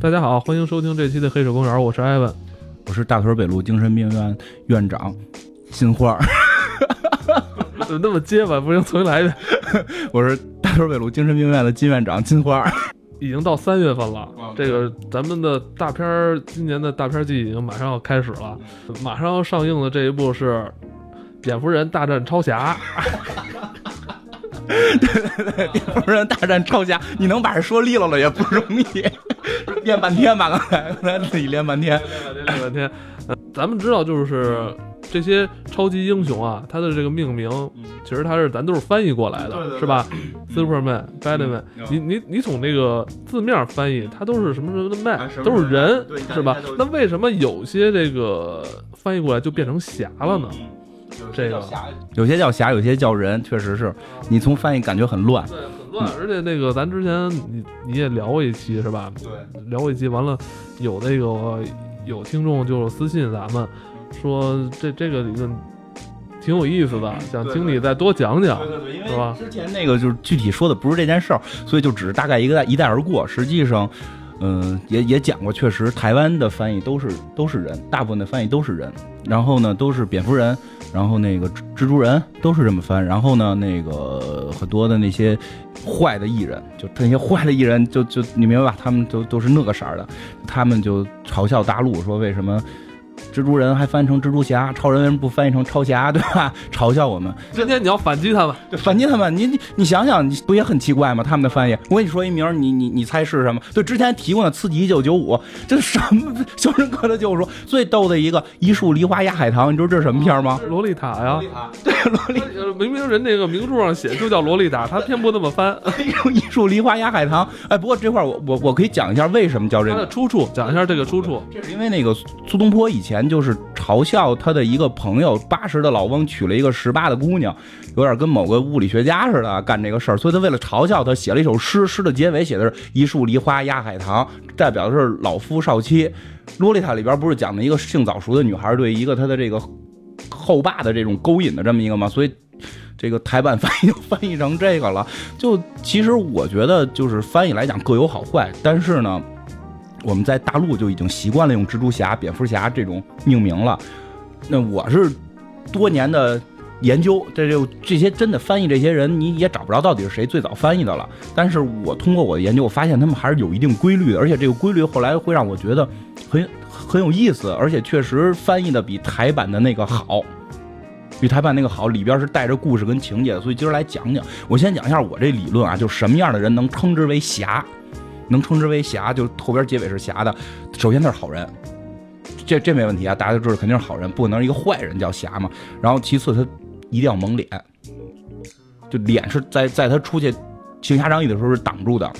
大家好，欢迎收听这期的《黑水公园》，我是艾文，我是大屯北路精神病院院长金花，怎么那么结巴？不行，重新来一遍。我是大屯北路精神病院的金院长金花。已经到三月份了，这个咱们的大片儿，今年的大片季已经马上要开始了，马上要上映的这一部是《蝙蝠人大战超侠》。对对对，蝙蝠人大战超侠，你能把人说利落了也不容易，练半天吧，刚才刚才自己练半天，练半天。练半天呃，咱们知道就是。这些超级英雄啊，他的这个命名，其实他是咱都是翻译过来的，是吧？Superman、Batman，你你你从那个字面翻译，它都是什么什么的 man，都是人，是吧？那为什么有些这个翻译过来就变成侠了呢？这个有些叫侠，有些叫人，确实是你从翻译感觉很乱，乱。而且那个咱之前你你也聊过一期是吧？对，聊过一期，完了有那个有听众就私信咱们。说这这个理论挺有意思的，想听你再多讲讲，是吧？之前那个就是具体说的不是这件事儿，所以就只是大概一个一带而过。实际上，嗯，也也讲过，确实台湾的翻译都是都是人，大部分的翻译都是人。然后呢，都是蝙蝠人，然后那个蜘蛛人都是这么翻。然后呢，那个很多的那些坏的艺人，就那些坏的艺人，就就你明白吧？他们都都是那个色儿的，他们就嘲笑大陆说为什么。蜘蛛人还翻译成蜘蛛侠，超人为什么不翻译成超侠，对吧？嘲笑我们。今天你要反击他们，反击他们，你你你想想，你不也很奇怪吗？他们的翻译，我跟你说一名，你你你猜是什么？对，之前提过的《刺激一九九五》，这什么？肖申克的救赎最逗的一个《一树梨花压海棠》，你知道这是什么片吗？洛丽塔呀，洛丽塔，对，洛丽，明明人那个名著上写就叫洛丽塔，他偏不那么翻。一树梨花压海棠，哎，不过这块我我我可以讲一下为什么叫这个出处，讲一下这个出处。这是因为那个苏东坡以前前就是嘲。笑他的一个朋友，八十的老翁娶了一个十八的姑娘，有点跟某个物理学家似的干这个事儿，所以他为了嘲笑他，写了一首诗，诗的结尾写的是一树梨花压海棠，代表的是老夫少妻。洛丽塔里边不是讲的一个性早熟的女孩对一个他的这个后爸的这种勾引的这么一个吗？所以这个台版 翻译就翻译成这个了。就其实我觉得就是翻译来讲各有好坏，但是呢。我们在大陆就已经习惯了用蜘蛛侠、蝙蝠侠这种命名了。那我是多年的研究，这就这些真的翻译这些人，你也找不着到底是谁最早翻译的了。但是我通过我的研究，我发现他们还是有一定规律的，而且这个规律后来会让我觉得很很有意思，而且确实翻译的比台版的那个好，比台版那个好，里边是带着故事跟情节的。所以今儿来讲讲，我先讲一下我这理论啊，就什么样的人能称之为侠。能称之为侠，就后边结尾是侠的。首先他是好人，这这没问题啊，大家都知道肯定是好人，不可能一个坏人叫侠嘛。然后其次他一定要蒙脸，就脸是在在他出去行侠仗义的时候是挡住的。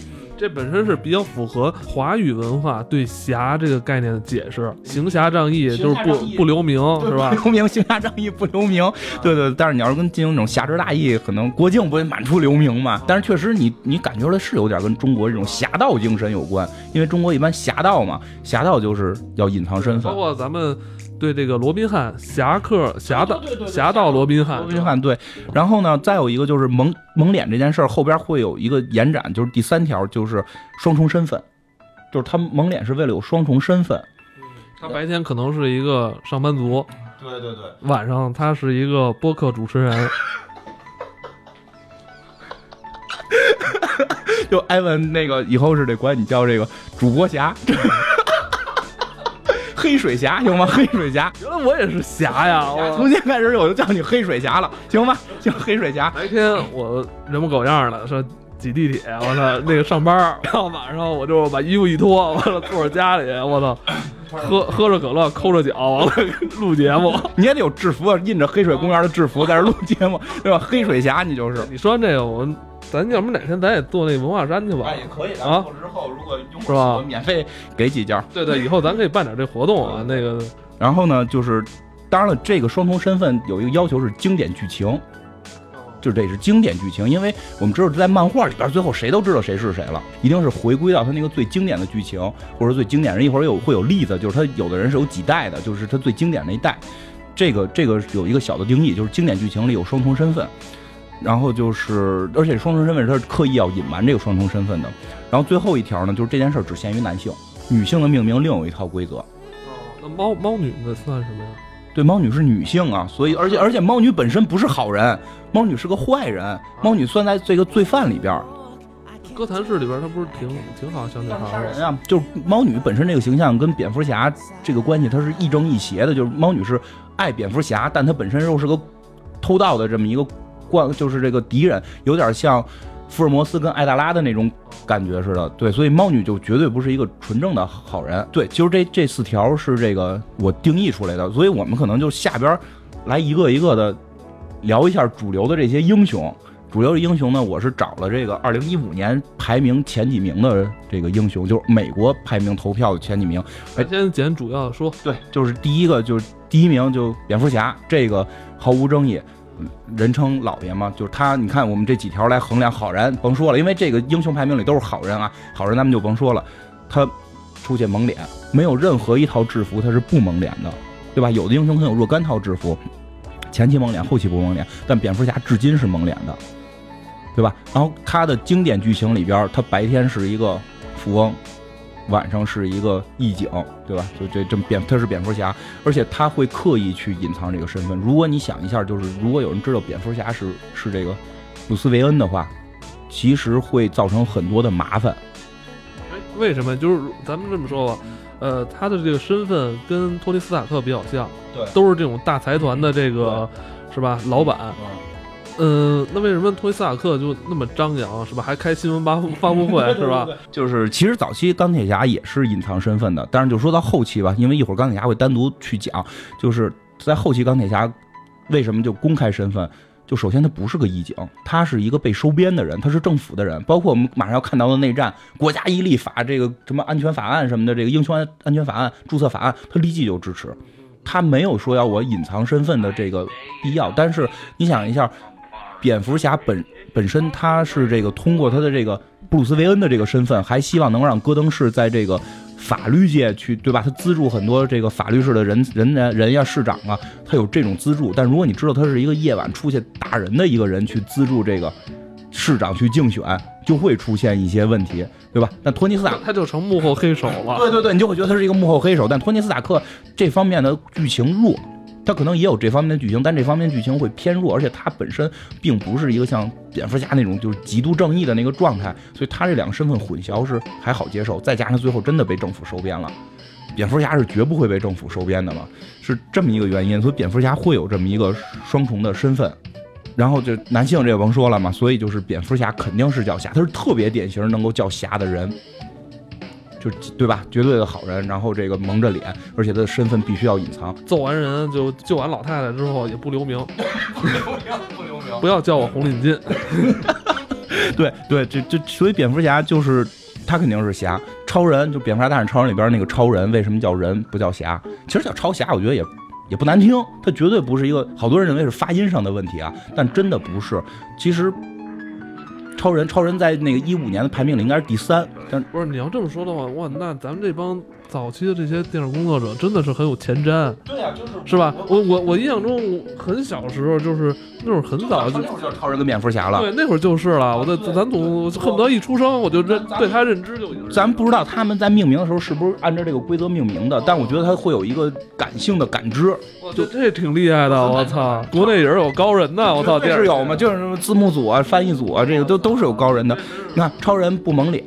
这本身是比较符合华语文化对侠这个概念的解释，行侠仗义就是不不留名，是吧？留名，行侠仗义不留名，对对。但是你要是跟进行那种侠之大义，可能郭靖不会满处留名嘛。但是确实，你你感觉出来是有点跟中国这种侠盗精神有关，因为中国一般侠盗嘛，侠盗就是要隐藏身份，包括咱们。对这个罗宾汉侠客侠盗侠盗罗宾汉罗宾汉对，然后呢，再有一个就是蒙蒙脸这件事儿后边会有一个延展，就是第三条就是双重身份，就是他蒙脸是为了有双重身份，他白天可能是一个上班族，对对对，晚上他是一个播客主持人，就艾文那个以后是得管你叫这个主播侠。黑水侠行吗？黑水侠，原来 我也是侠呀！从今天开始我就叫你黑水侠了，行吗？叫黑水侠。白天我人模狗样的说挤地铁，我操，那个上班，然后晚上我就把衣服一脱，完了坐在家里，我操，喝喝着可乐，抠着脚，完了录节目。你也得有制服，印着黑水公园的制服在这录节目，对吧？黑水侠，你就是。你说这个，我。咱要不哪天咱也做那文化衫去吧？也可以啊。之后如果用是吧？免费给几件。对对，以后咱可以办点这活动啊。那个，然后呢，就是当然了，这个双重身份有一个要求是经典剧情，就是这是经典剧情，因为我们知道在漫画里边，最后谁都知道谁是谁了，一定是回归到他那个最经典的剧情，或者最经典人。一会儿有会有例子，就是他有的人是有几代的，就是他最经典那一代。这个这个有一个小的定义，就是经典剧情里有双重身份。然后就是，而且双重身份他是刻意要隐瞒这个双重身份的。然后最后一条呢，就是这件事只限于男性，女性的命名另有一套规则。哦，那猫猫女的算什么呀？对，猫女是女性啊，所以而且而且猫女本身不是好人，猫女是个坏人，猫女算在这个罪犯里边。哥谭市里边，她不是挺挺好小女孩人啊？就是猫女本身这个形象跟蝙蝠侠这个关系，它是亦正亦邪的。就是猫女是爱蝙蝠侠，但她本身又是个偷盗的这么一个惯，就是这个敌人，有点像福尔摩斯跟艾达拉的那种感觉似的。对，所以猫女就绝对不是一个纯正的好人。对，其实这这四条是这个我定义出来的，所以我们可能就下边来一个一个的聊一下主流的这些英雄。主流的英雄呢，我是找了这个二零一五年排名前几名的这个英雄，就是美国排名投票的前几名。先简主要说，对，就是第一个就是第一名就蝙蝠侠，这个毫无争议，人称老爷嘛，就是他。你看我们这几条来衡量好人，甭说了，因为这个英雄排名里都是好人啊，好人咱们就甭说了。他出现蒙脸，没有任何一套制服他是不蒙脸的，对吧？有的英雄可能有若干套制服，前期蒙脸，后期不蒙脸，但蝙蝠侠至今是蒙脸的。对吧？然后他的经典剧情里边，他白天是一个富翁，晚上是一个义警，对吧？就这这么蝙他是蝙蝠侠，而且他会刻意去隐藏这个身份。如果你想一下，就是如果有人知道蝙蝠侠是是这个鲁斯维恩的话，其实会造成很多的麻烦。为什么？就是咱们这么说吧，呃，他的这个身份跟托尼斯塔克比较像，对，都是这种大财团的这个是吧？老板。嗯，那为什么托尼斯塔克就那么张扬，是吧？还开新闻发发布会，是吧？就是其实早期钢铁侠也是隐藏身份的，但是就说到后期吧，因为一会儿钢铁侠会单独去讲，就是在后期钢铁侠为什么就公开身份？就首先他不是个义警，他是一个被收编的人，他是政府的人，包括我们马上要看到的内战，国家一立法，这个什么安全法案什么的，这个英雄安安全法案注册法案，他立即就支持，他没有说要我隐藏身份的这个必要。但是你想一下。蝙蝠侠本本身他是这个通过他的这个布鲁斯韦恩的这个身份，还希望能让戈登市在这个法律界去，对吧？他资助很多这个法律式的人人人人呀，市长啊，他有这种资助。但如果你知道他是一个夜晚出去打人的一个人去资助这个市长去竞选，就会出现一些问题，对吧？那托尼斯塔他就成幕后黑手了。对对对，你就会觉得他是一个幕后黑手。但托尼斯塔克这方面的剧情弱。他可能也有这方面的剧情，但这方面剧情会偏弱，而且他本身并不是一个像蝙蝠侠那种就是极度正义的那个状态，所以他这两个身份混淆是还好接受。再加上最后真的被政府收编了，蝙蝠侠是绝不会被政府收编的嘛，是这么一个原因，所以蝙蝠侠会有这么一个双重的身份。然后就男性这也甭说了嘛，所以就是蝙蝠侠肯定是叫侠，他是特别典型能够叫侠的人。就对吧？绝对的好人，然后这个蒙着脸，而且他的身份必须要隐藏。揍完人就救完老太太之后也不留名，不留名，不留名，不要叫我红领巾。对对，这这所以蝙蝠侠就是他肯定是侠，超人就蝙蝠侠大战超人里边那个超人为什么叫人不叫侠？其实叫超侠，我觉得也也不难听，他绝对不是一个好多人认为是发音上的问题啊，但真的不是，其实。超人，超人在那个一五年的排名里应该是第三。但不是你要这么说的话，哇，那咱们这帮早期的这些电影工作者真的是很有前瞻。对呀，就是是吧？我我我印象中，很小时候就是那会儿很早就叫超人跟蝙蝠侠了。对，那会儿就是了。我的咱总恨不得一出生我就认对他认知就。咱不知道他们在命名的时候是不是按照这个规则命名的，但我觉得他会有一个感性的感知。就这挺厉害的，我操！国内也是有高人的，我操！电视有吗？就是什么字幕组啊、翻译组啊，这个都都是有高人的。你看，超人不蒙脸，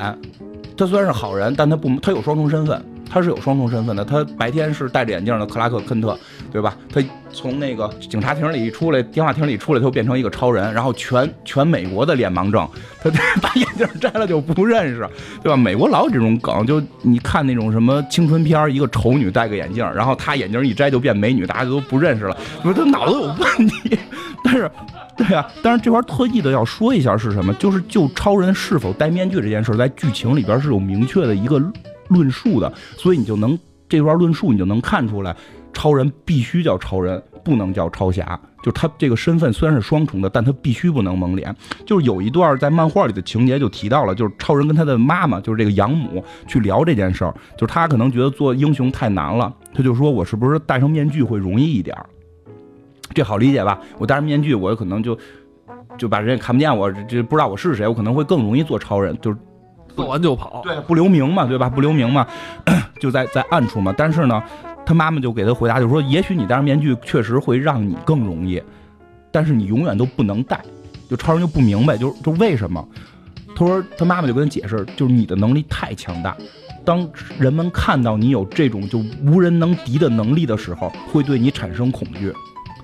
他虽然是好人，但他不，他有双重身份。他是有双重身份的，他白天是戴着眼镜的克拉克·肯特，对吧？他从那个警察亭里一出来，电话亭里出来，他就变成一个超人，然后全 全美国的脸盲症，他把眼镜摘了就不认识，对吧？美国老有这种梗，就你看那种什么青春片，一个丑女戴个眼镜，然后她眼镜一摘就变美女，大家都不认识了，不是他脑子有问题。但是，对啊，但是这块特意的要说一下是什么，就是就超人是否戴面具这件事，在剧情里边是有明确的一个。论述的，所以你就能这段论述，你就能看出来，超人必须叫超人，不能叫超侠。就他这个身份虽然是双重的，但他必须不能蒙脸。就是有一段在漫画里的情节就提到了，就是超人跟他的妈妈，就是这个养母去聊这件事儿，就是他可能觉得做英雄太难了，他就说我是不是戴上面具会容易一点？这好理解吧？我戴上面具，我可能就就把人也看不见我，这不知道我是谁，我可能会更容易做超人，就是。做完就跑，对，不留名嘛，对吧？不留名嘛，就在在暗处嘛。但是呢，他妈妈就给他回答，就说也许你戴上面具确实会让你更容易，但是你永远都不能戴。就超人就不明白，就就为什么？他说他妈妈就跟他解释，就是你的能力太强大，当人们看到你有这种就无人能敌的能力的时候，会对你产生恐惧。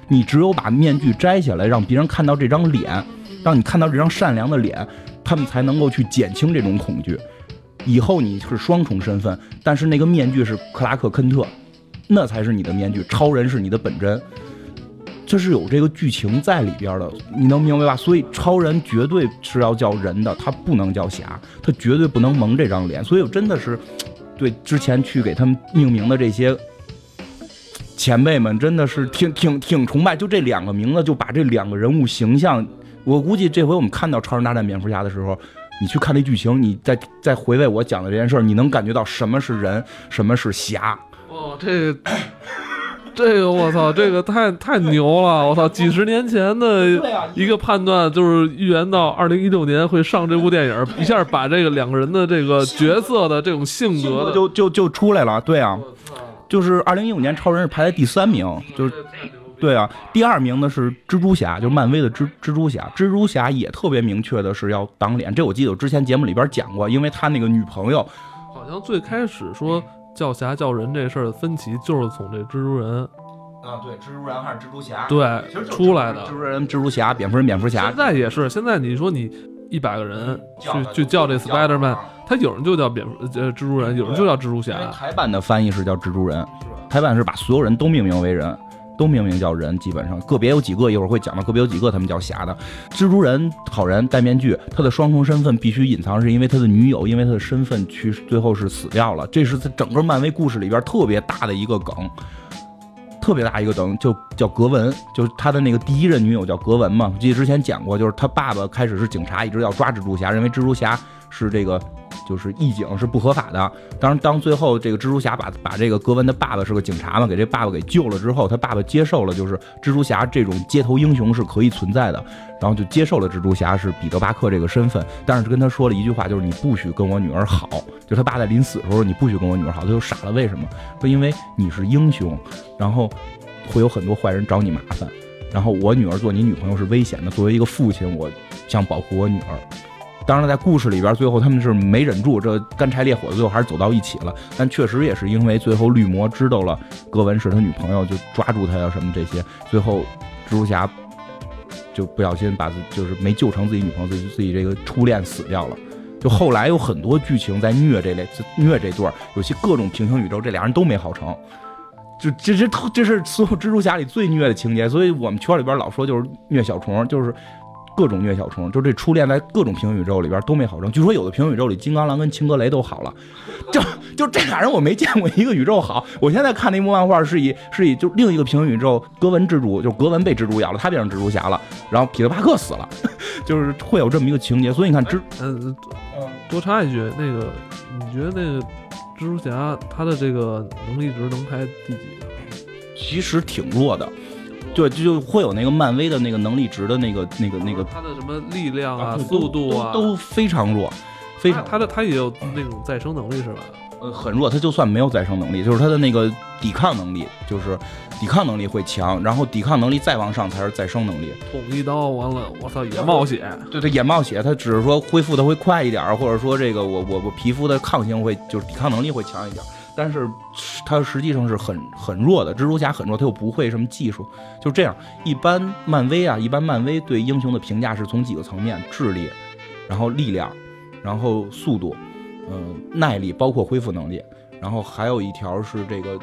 你只有把面具摘下来，让别人看到这张脸，让你看到这张善良的脸，他们才能够去减轻这种恐惧。以后你是双重身份，但是那个面具是克拉克·肯特，那才是你的面具，超人是你的本真。这是有这个剧情在里边的，你能明白吧？所以超人绝对是要叫人的，他不能叫侠，他绝对不能蒙这张脸。所以我真的是对之前去给他们命名的这些。前辈们真的是挺挺挺崇拜，就这两个名字就把这两个人物形象，我估计这回我们看到《超人大战蝙蝠侠》的时候，你去看那剧情，你再再回味我讲的这件事，你能感觉到什么是人，什么是侠。哦，这这个我操，这个太太牛了！我操，几十年前的一个判断就是预言到二零一六年会上这部电影，一下把这个两个人的这个角色的这种性格就就就出来了。对啊。就是二零一五年，超人是排在第三名，就是对啊，第二名呢是蜘蛛侠，就是漫威的蜘蜘蛛侠。蜘蛛侠也特别明确的是要挡脸，这我记得我之前节目里边讲过，因为他那个女朋友，好像最开始说叫侠叫人这事儿的分歧就是从这蜘蛛人啊，对，蜘蛛人还是蜘蛛侠，对，出来的蜘蛛人、蜘蛛侠、蝙蝠人、蝙蝠侠。现在也是，现在你说你一百个人去去叫这 Spiderman。他有人就叫蝙蝠呃蜘蛛人，有人就叫蜘蛛侠。台版的翻译是叫蜘蛛人，台版是把所有人都命名为人，都命名叫人。基本上个别有几个，一会儿会讲到个别有几个他们叫侠的。蜘蛛人好人戴面具，他的双重身份必须隐藏，是因为他的女友因为他的身份去最后是死掉了。这是在整个漫威故事里边特别大的一个梗，特别大一个梗，就叫格文，就是他的那个第一任女友叫格文嘛。记得之前讲过，就是他爸爸开始是警察，一直要抓蜘蛛侠，认为蜘蛛侠是这个。就是义警是不合法的。当然，当最后这个蜘蛛侠把把这个格温的爸爸是个警察嘛，给这爸爸给救了之后，他爸爸接受了，就是蜘蛛侠这种街头英雄是可以存在的，然后就接受了蜘蛛侠是彼得巴克这个身份。但是跟他说了一句话，就是你不许跟我女儿好。就他爸在临死的时候，你不许跟我女儿好，他就傻了。为什么？说因为你是英雄，然后会有很多坏人找你麻烦，然后我女儿做你女朋友是危险的。作为一个父亲，我想保护我女儿。当然，在故事里边，最后他们是没忍住，这干柴烈火，最后还是走到一起了。但确实也是因为最后绿魔知道了格文是他女朋友，就抓住他呀什么这些。最后蜘蛛侠就不小心把自就是没救成自己女朋友，自己自己这个初恋死掉了。就后来有很多剧情在虐这类虐这段，有些各种平行宇宙，这俩人都没好成。就这这这是所有蜘蛛侠里最虐的情节，所以我们圈里边老说就是虐小虫，就是。各种虐小虫，就这初恋在各种平行宇宙里边都没好成。据说有的平行宇宙里，金刚狼跟青格雷都好了，就就这俩人我没见过一个宇宙好。我现在看那一幕漫画是以是以就另一个平行宇宙，格文蜘蛛就格文被蜘蛛咬了，他变成蜘蛛侠了，然后彼得帕克死了，就是会有这么一个情节。所以你看，蜘嗯多插一句，那个你觉得那个蜘蛛侠他的这个能力值能排第几？其实挺弱的。对，就就会有那个漫威的那个能力值的那个、那个、那个，他的什么力量啊、速度啊，都非常弱，非常。他的他也有那种再生能力是吧？呃，很弱。他就算没有再生能力，就是他的那个抵抗能力，就是抵抗能力会强，然后抵抗能力再往上才是再生能力。捅一刀完了，我操，也冒血。对他，也冒血。他只是说恢复的会快一点，或者说这个我我我皮肤的抗性会就是抵抗能力会强一点。但是它实际上是很很弱的，蜘蛛侠很弱，他又不会什么技术，就这样。一般漫威啊，一般漫威对英雄的评价是从几个层面：智力，然后力量，然后速度，嗯，耐力，包括恢复能力，然后还有一条是这个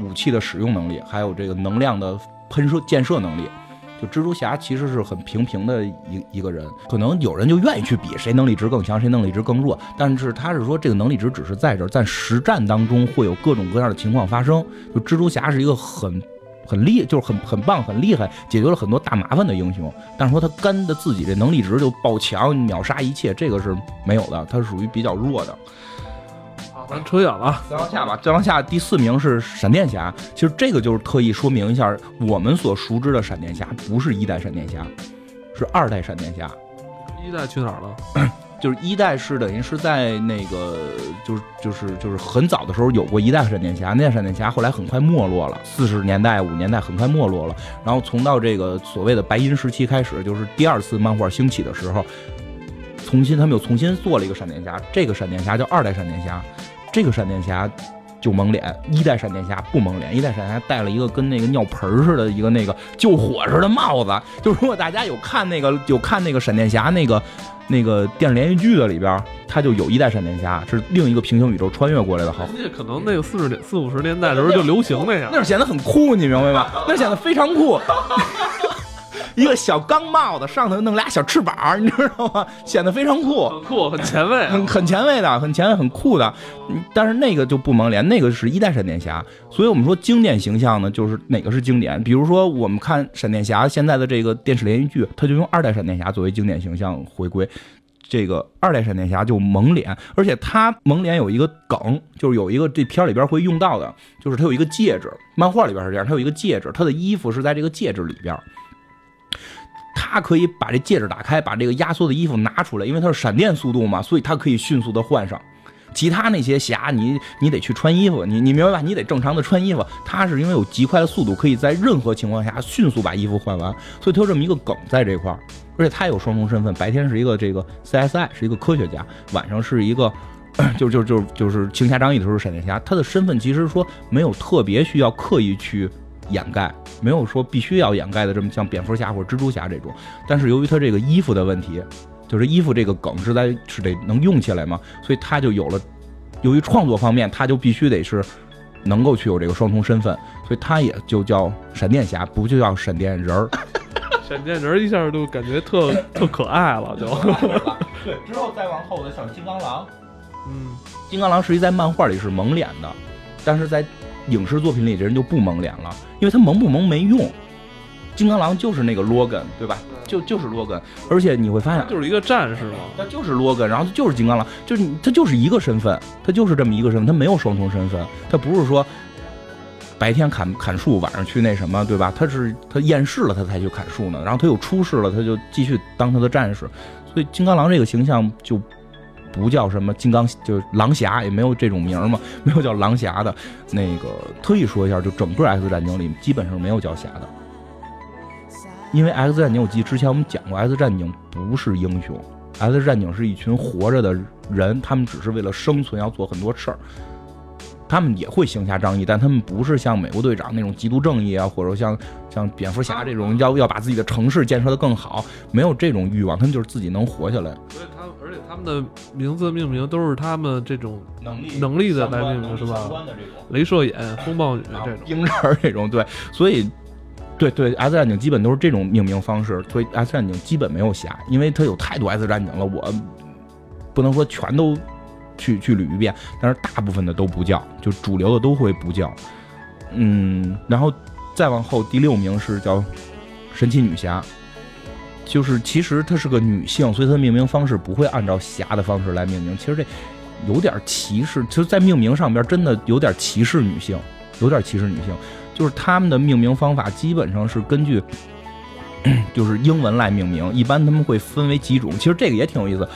武器的使用能力，还有这个能量的喷射、建设能力。就蜘蛛侠其实是很平平的一一个人，可能有人就愿意去比谁能力值更强，谁能力值更弱。但是他是说这个能力值只是在这儿，在实战当中会有各种各样的情况发生。就蜘蛛侠是一个很很厉，就是很很棒、很厉害，解决了很多大麻烦的英雄。但是说他干的自己这能力值就爆强，秒杀一切，这个是没有的，他是属于比较弱的。咱扯远了，再往下吧。再往下，第四名是闪电侠。其实这个就是特意说明一下，我们所熟知的闪电侠不是一代闪电侠，是二代闪电侠。一代去哪儿了？就是一代是等于是在那个就是就是就是很早的时候有过一代闪电侠，那代闪电侠后来很快没落了，四十年代五年代很快没落了，然后从到这个所谓的白银时期开始，就是第二次漫画兴起的时候，重新他们又重新做了一个闪电侠，这个闪电侠叫二代闪电侠，这个闪电侠。就蒙脸，一代闪电侠不蒙脸，一代闪电侠戴了一个跟那个尿盆似的一个那个救火似的帽子。就如果大家有看那个有看那个闪电侠那个那个电视连续剧的里边，他就有一代闪电侠是另一个平行宇宙穿越过来的。好，那可能那个四十四五十年代的时候就流行那样，那显得很酷，你明白吗？那显得非常酷。一个小钢帽子，上头弄俩小翅膀，你知道吗？显得非常酷，很酷，很前卫，很很前卫的，很前卫，很酷的。但是那个就不蒙脸，那个是一代闪电侠。所以我们说经典形象呢，就是哪个是经典？比如说我们看闪电侠现在的这个电视连续剧，他就用二代闪电侠作为经典形象回归。这个二代闪电侠就蒙脸，而且他蒙脸有一个梗，就是有一个这片里边会用到的，就是他有一个戒指，漫画里边是这样，他有一个戒指，他的衣服是在这个戒指里边。他可以把这戒指打开，把这个压缩的衣服拿出来，因为它是闪电速度嘛，所以他可以迅速的换上。其他那些侠，你你得去穿衣服，你你明白吧？你得正常的穿衣服。他是因为有极快的速度，可以在任何情况下迅速把衣服换完，所以他有这么一个梗在这块儿。而且他有双重身份，白天是一个这个 CSI 是一个科学家，晚上是一个就就就就是行侠仗义的时候闪电侠。他的身份其实说没有特别需要刻意去。掩盖没有说必须要掩盖的这么像蝙蝠侠或者蜘蛛侠这种，但是由于他这个衣服的问题，就是衣服这个梗是在是得能用起来嘛，所以他就有了。由于创作方面，他就必须得是能够去有这个双重身份，所以他也就叫闪电侠，不就叫闪电人儿。闪电人一下就感觉特特可爱了，就。对，之后再往后的像金刚狼，嗯，金刚狼实际在漫画里是蒙脸的，但是在。影视作品里这人就不蒙脸了，因为他蒙不蒙没用。金刚狼就是那个罗根，对吧？就就是罗根，而且你会发现，就是一个战士嘛，他就是罗根，然后他就是金刚狼，就是他就是一个身份，他就是这么一个身份，他没有双重身份，他不是说白天砍砍树，晚上去那什么，对吧？他是他厌世了，他才去砍树呢，然后他又出世了，他就继续当他的战士，所以金刚狼这个形象就。不叫什么金刚，就是狼侠，也没有这种名嘛，没有叫狼侠的。那个特意说一下，就整个 X 战警里基本上没有叫侠的，因为 X 战警我记之前我们讲过，X 战警不是英雄，X 战警是一群活着的人，他们只是为了生存要做很多事儿。他们也会行侠仗义，但他们不是像美国队长那种极度正义啊，或者像像蝙蝠侠这种要要把自己的城市建设的更好，没有这种欲望，他们就是自己能活下来。而且他们的名字命名都是他们这种能力能力的来命名是吧？镭射眼、风暴女这种冰人这种对，所以对对 S 战警基本都是这种命名方式，所以 S 战警基本没有侠，因为它有太多 S 战警了，我不能说全都。去去捋一遍，但是大部分的都不叫，就主流的都会不叫。嗯，然后再往后第六名是叫神奇女侠，就是其实她是个女性，所以她命名方式不会按照侠的方式来命名。其实这有点歧视，其实，在命名上边真的有点歧视女性，有点歧视女性。就是他们的命名方法基本上是根据就是英文来命名，一般他们会分为几种。其实这个也挺有意思。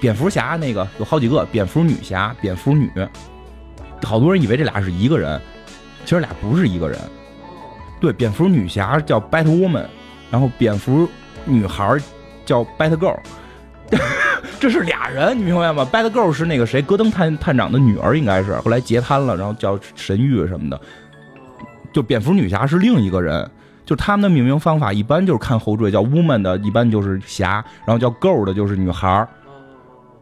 蝙蝠侠那个有好几个，蝙蝠女侠、蝙蝠女，好多人以为这俩是一个人，其实俩不是一个人。对，蝙蝠女侠叫 Bat Woman，然后蝙蝠女孩叫 Bat Girl，这是俩人，你明白吗？Bat Girl 是那个谁，戈登探探长的女儿，应该是后来截瘫了，然后叫神域什么的。就蝙蝠女侠是另一个人，就他们的命名方法一般就是看后缀，叫 Woman 的一般就是侠，然后叫 Girl 的就是女孩儿。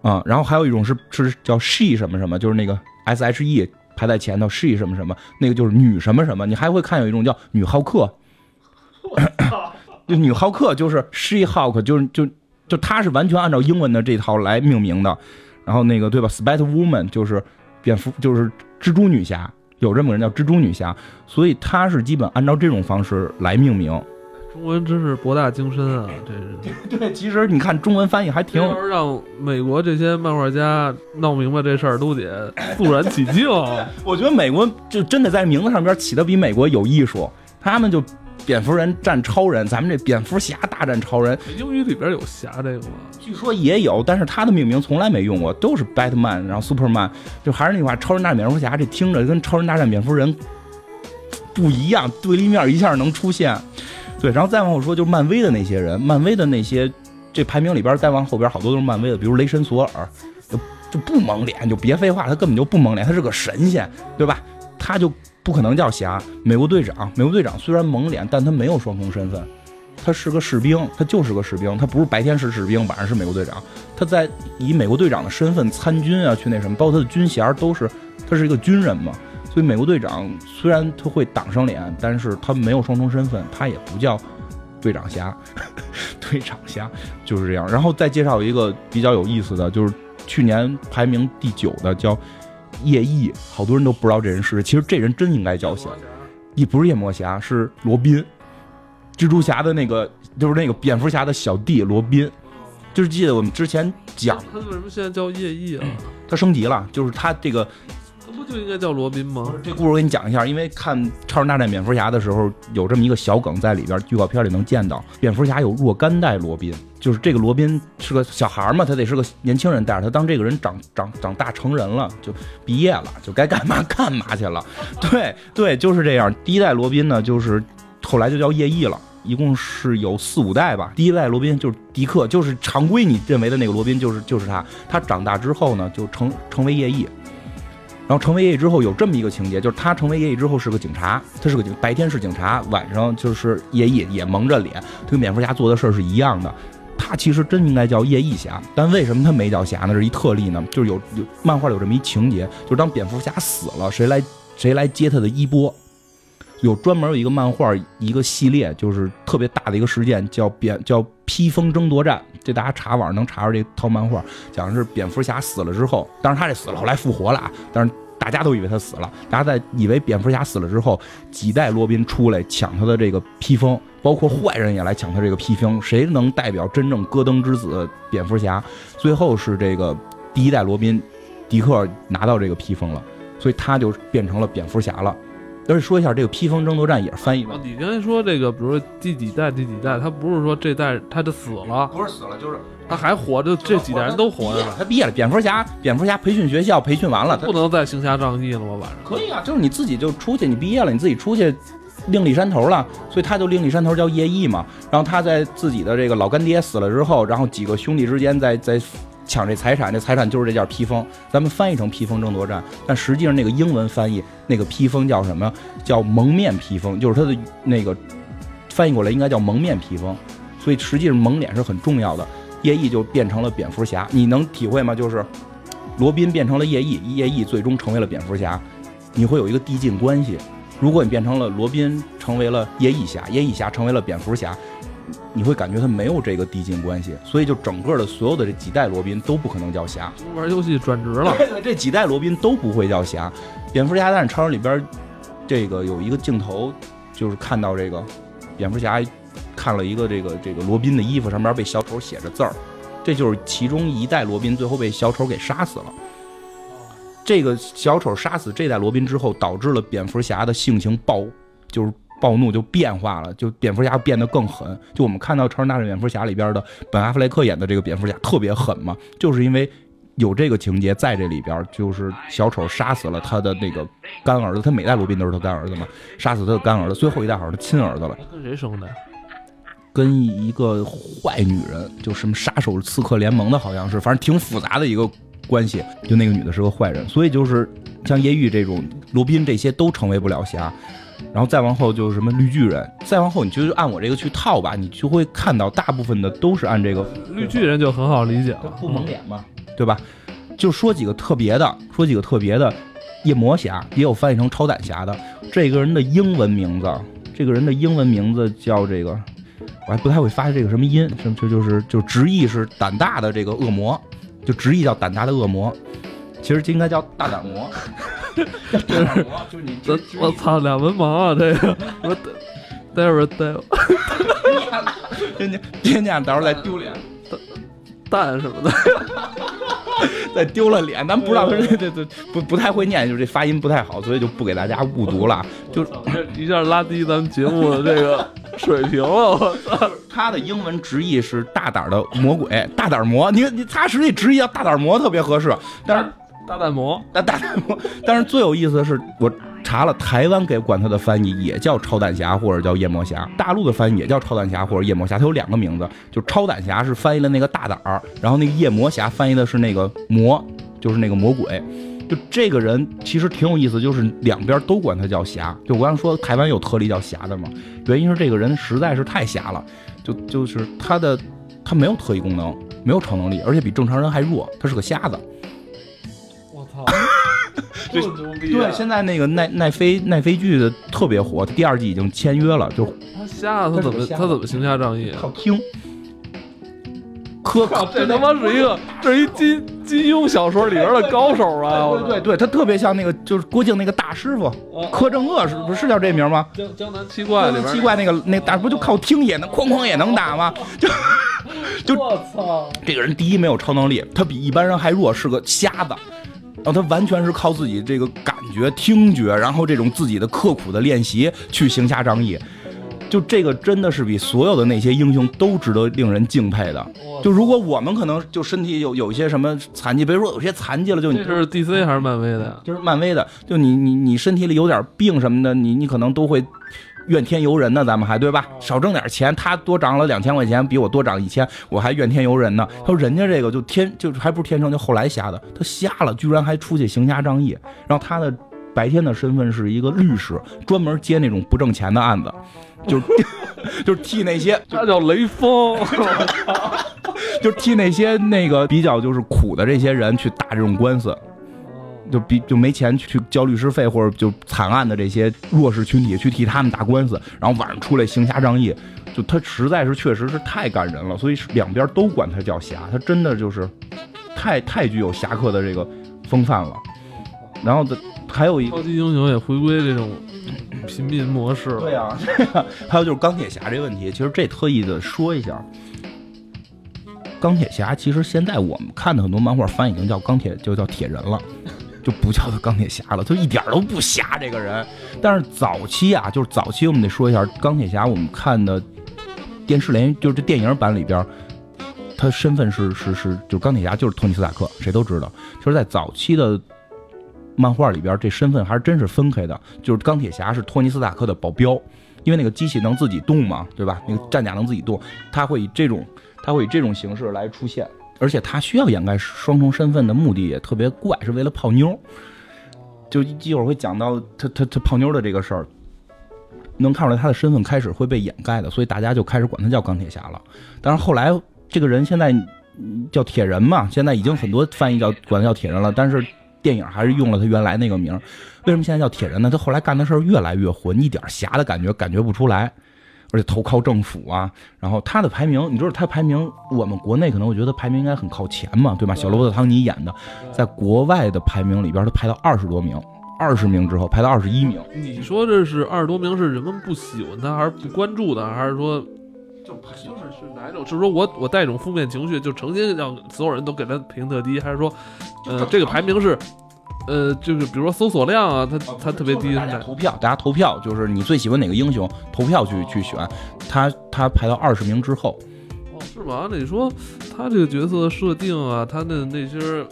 啊，然后还有一种是是叫 she 什么什么，就是那个 s h e 排在前头，she 什么什么，那个就是女什么什么。你还会看有一种叫女浩克，就女浩克就是 she hawk，就是就就她是完全按照英文的这套来命名的。然后那个对吧，spider woman 就是蝙蝠，就是蜘蛛女侠，有这么个人叫蜘蛛女侠，所以她是基本按照这种方式来命名。中文真是博大精深啊！这是对，其实你看中文翻译还挺让美国这些漫画家闹明白这事儿都得肃然起敬。我觉得美国就真的在名字上边起的比美国有艺术，他们就蝙蝠人战超人，咱们这蝙蝠侠大战超人。英语里边有侠这个吗？据说也有，但是他的命名从来没用过，都是 Batman，然后 Superman，就还是那句话，超人大战蝙蝠侠，这听着跟超人大战蝙蝠人不一样，对立面一下能出现。对，然后再往后说，就是漫威的那些人，漫威的那些这排名里边再往后边好多都是漫威的，比如雷神索尔，就就不蒙脸，就别废话，他根本就不蒙脸，他是个神仙，对吧？他就不可能叫侠。美国队长，美国队长虽然蒙脸，但他没有双重身份，他是个士兵，他就是个士兵，他不是白天是士兵，晚上是美国队长，他在以美国队长的身份参军啊，去那什么，包括他的军衔都是，他是一个军人嘛。所以美国队长虽然他会挡上脸，但是他没有双重身份，他也不叫队长侠，队长侠就是这样。然后再介绍一个比较有意思的就是去年排名第九的叫夜翼，好多人都不知道这人是谁，其实这人真应该叫侠，也不是夜魔侠，是罗宾，蜘蛛侠的那个就是那个蝙蝠侠的小弟罗宾，就是记得我们之前讲他为什么现在叫夜翼啊？他升级了，就是他这个。不就应该叫罗宾吗？这故事我给你讲一下，因为看《超人大战蝙蝠侠》的时候，有这么一个小梗在里边，预告片里能见到，蝙蝠侠有若干代罗宾，就是这个罗宾是个小孩嘛，他得是个年轻人带着他，当这个人长长长大成人了，就毕业了，就该干嘛干嘛去了。对对，就是这样。第一代罗宾呢，就是后来就叫夜翼了，一共是有四五代吧。第一代罗宾就是迪克，就是常规你认为的那个罗宾，就是就是他。他长大之后呢，就成成为夜翼。然后成为夜翼之后有这么一个情节，就是他成为夜翼之后是个警察，他是个警，白天是警察，晚上就是夜翼，也蒙着脸，他跟蝙蝠侠做的事儿是一样的。他其实真应该叫夜翼侠，但为什么他没叫侠呢？是一特例呢？就是有有漫画有这么一情节，就是当蝙蝠侠死了，谁来谁来接他的衣钵？有专门有一个漫画一个系列，就是特别大的一个事件，叫蝙叫披风争夺战。这大家查网上能查出这套漫画，讲的是蝙蝠侠死了之后，当然他这死了后来复活了啊，但是大家都以为他死了，大家在以为蝙蝠侠死了之后，几代罗宾出来抢他的这个披风，包括坏人也来抢他这个披风，谁能代表真正戈登之子蝙蝠侠？最后是这个第一代罗宾迪克拿到这个披风了，所以他就变成了蝙蝠侠了。而且说一下，这个披风争夺战也是翻译的。你刚才说这个，比如说第几代第几代，他不是说这代他就死了，不是死了，就是他还活着，这几代人都活着。他毕业了，蝙蝠侠，蝙蝠侠培训学校培训完了，不能再行侠仗义了吗？晚上可以啊，就是你自己就出去，你毕业了，你自己出去另立山头了，所以他就另立山头叫夜翼嘛。然后他在自己的这个老干爹死了之后，然后几个兄弟之间在在。抢这财产，这财产就是这件披风。咱们翻译成披风争夺战，但实际上那个英文翻译那个披风叫什么？叫蒙面披风，就是它的那个翻译过来应该叫蒙面披风。所以实际上蒙脸是很重要的。夜翼就变成了蝙蝠侠，你能体会吗？就是罗宾变成了夜翼，夜翼最终成为了蝙蝠侠，你会有一个递进关系。如果你变成了罗宾，成为了夜翼侠，夜翼侠成为了蝙蝠侠。你会感觉他没有这个递进关系，所以就整个的所有的这几代罗宾都不可能叫侠。玩游戏转职了，这几代罗宾都不会叫侠。蝙蝠侠大战超人里边，这个有一个镜头，就是看到这个蝙蝠侠看了一个这个这个罗宾的衣服，上面被小丑写着字儿，这就是其中一代罗宾最后被小丑给杀死了。这个小丑杀死这代罗宾之后，导致了蝙蝠侠的性情暴，就是。暴怒就变化了，就蝙蝠侠变得更狠。就我们看到《超人大战蝙蝠侠》里边的本阿弗莱克演的这个蝙蝠侠特别狠嘛，就是因为有这个情节在这里边，就是小丑杀死了他的那个干儿子，他每代罗宾都是他干儿子嘛，杀死他的干儿子，最后一代好像是亲儿子了。跟谁生的？跟一个坏女人，就什么杀手刺客联盟的，好像是，反正挺复杂的一个关系。就那个女的是个坏人，所以就是像叶玉这种罗宾这些都成为不了侠。然后再往后就是什么绿巨人，再往后你就按我这个去套吧，你就会看到大部分的都是按这个绿巨人就很好理解了，不蒙脸嘛，对吧？就说几个特别的，说几个特别的，夜魔侠也有翻译成超胆侠的，这个人的英文名字，这个人的英文名字叫这个，我还不太会发这个什么音，这这就是就直译是胆大的这个恶魔，就直译叫胆大的恶魔，其实应该叫大胆魔。就是，我操，俩文盲啊！这个，我待会儿待会儿，天天天天，到时候再丢脸，蛋什么的。再丢了脸，咱不知道他这这这不不太会念，就是这发音不太好，所以就不给大家误读了。就一下拉低咱们节目的这个水平了。我操，他的英文直译是大胆的魔鬼，大胆魔。你你他实际直译叫大胆魔特别合适，但是大胆魔，大胆魔。但是最有意思的是我。查了，台湾给管他的翻译也叫超胆侠或者叫夜魔侠，大陆的翻译也叫超胆侠或者夜魔侠，他有两个名字，就超胆侠是翻译了那个大胆儿，然后那个夜魔侠翻译的是那个魔，就是那个魔鬼。就这个人其实挺有意思，就是两边都管他叫侠。就我刚说台湾有特例叫侠的嘛，原因是这个人实在是太侠了，就就是他的他没有特异功能，没有超能力，而且比正常人还弱，他是个瞎子。对对，现在那个奈奈飞奈飞剧的特别火，第二季已经签约了。就他瞎，他怎么他怎么行侠仗义？靠听。科这他妈是一个，这是一金金庸小说里边的高手啊！对对对，他特别像那个，就是郭靖那个大师傅柯镇恶，是不是叫这名吗？江江南七怪里边七怪那个那大不就靠听也能哐哐也能打吗？就 就我操！这个人第一没有超能力，他比一般人还弱，是个瞎子。然后他完全是靠自己这个感觉、听觉，然后这种自己的刻苦的练习去行侠仗义，就这个真的是比所有的那些英雄都值得令人敬佩的。就如果我们可能就身体有有一些什么残疾，比如说有些残疾了，就你这是 DC 还是漫威的？就是漫威的，就你你你身体里有点病什么的，你你可能都会。怨天尤人呢，咱们还对吧？少挣点钱，他多涨了两千块钱，比我多涨一千，我还怨天尤人呢。他说人家这个就天，就还不是天生，就后来瞎的。他瞎了，居然还出去行侠仗义。然后他的白天的身份是一个律师，专门接那种不挣钱的案子，就是 就是替那些他叫雷锋，就是替那些那个比较就是苦的这些人去打这种官司。就比就没钱去交律师费，或者就惨案的这些弱势群体去替他们打官司，然后晚上出来行侠仗义，就他实在是确实是太感人了，所以两边都管他叫侠，他真的就是太太具有侠客的这个风范了。然后的还有一超级英雄也回归这种平民模式了。对啊，还有就是钢铁侠这问题，其实这特意的说一下，钢铁侠其实现在我们看的很多漫画翻译已经叫钢铁，就叫铁人了。就不叫他钢铁侠了，他一点都不侠这个人。但是早期啊，就是早期我们得说一下钢铁侠，我们看的电视连就是这电影版里边，他身份是 是是，就是钢铁侠就是托尼斯塔克，谁都知道。就是在早期的漫画里边，这身份还是真是分开的，就是钢铁侠是托尼斯塔克的保镖，因为那个机器能自己动嘛，对吧？那个战甲能自己动，他会以这种他会以这种形式来出现。而且他需要掩盖双重身份的目的也特别怪，是为了泡妞。就一会儿会讲到他他他泡妞的这个事儿，能看出来他的身份开始会被掩盖的，所以大家就开始管他叫钢铁侠了。但是后来这个人现在叫铁人嘛，现在已经很多翻译叫管他叫铁人了，但是电影还是用了他原来那个名。为什么现在叫铁人呢？他后来干的事儿越来越混，一点侠的感觉感觉不出来。而且投靠政府啊，然后他的排名，你知道他排名，我们国内可能我觉得排名应该很靠前嘛，对吧？小罗伯特·唐尼演的，在国外的排名里边，他排到二十多名，二十名之后排到二十一名。你说这是二十多名是人们不喜欢他，还是不关注他，还是说就就是是哪一种？就是说我我带一种负面情绪，就成心让所有人都给他评特低，还是说，呃，这个排名是？呃，就是比如说搜索量啊，它它特别低。大家投票，大家投票，就是你最喜欢哪个英雄，投票去去选。他他排到二十名之后。哦，是吗？那你说他这个角色设定啊，他的那些。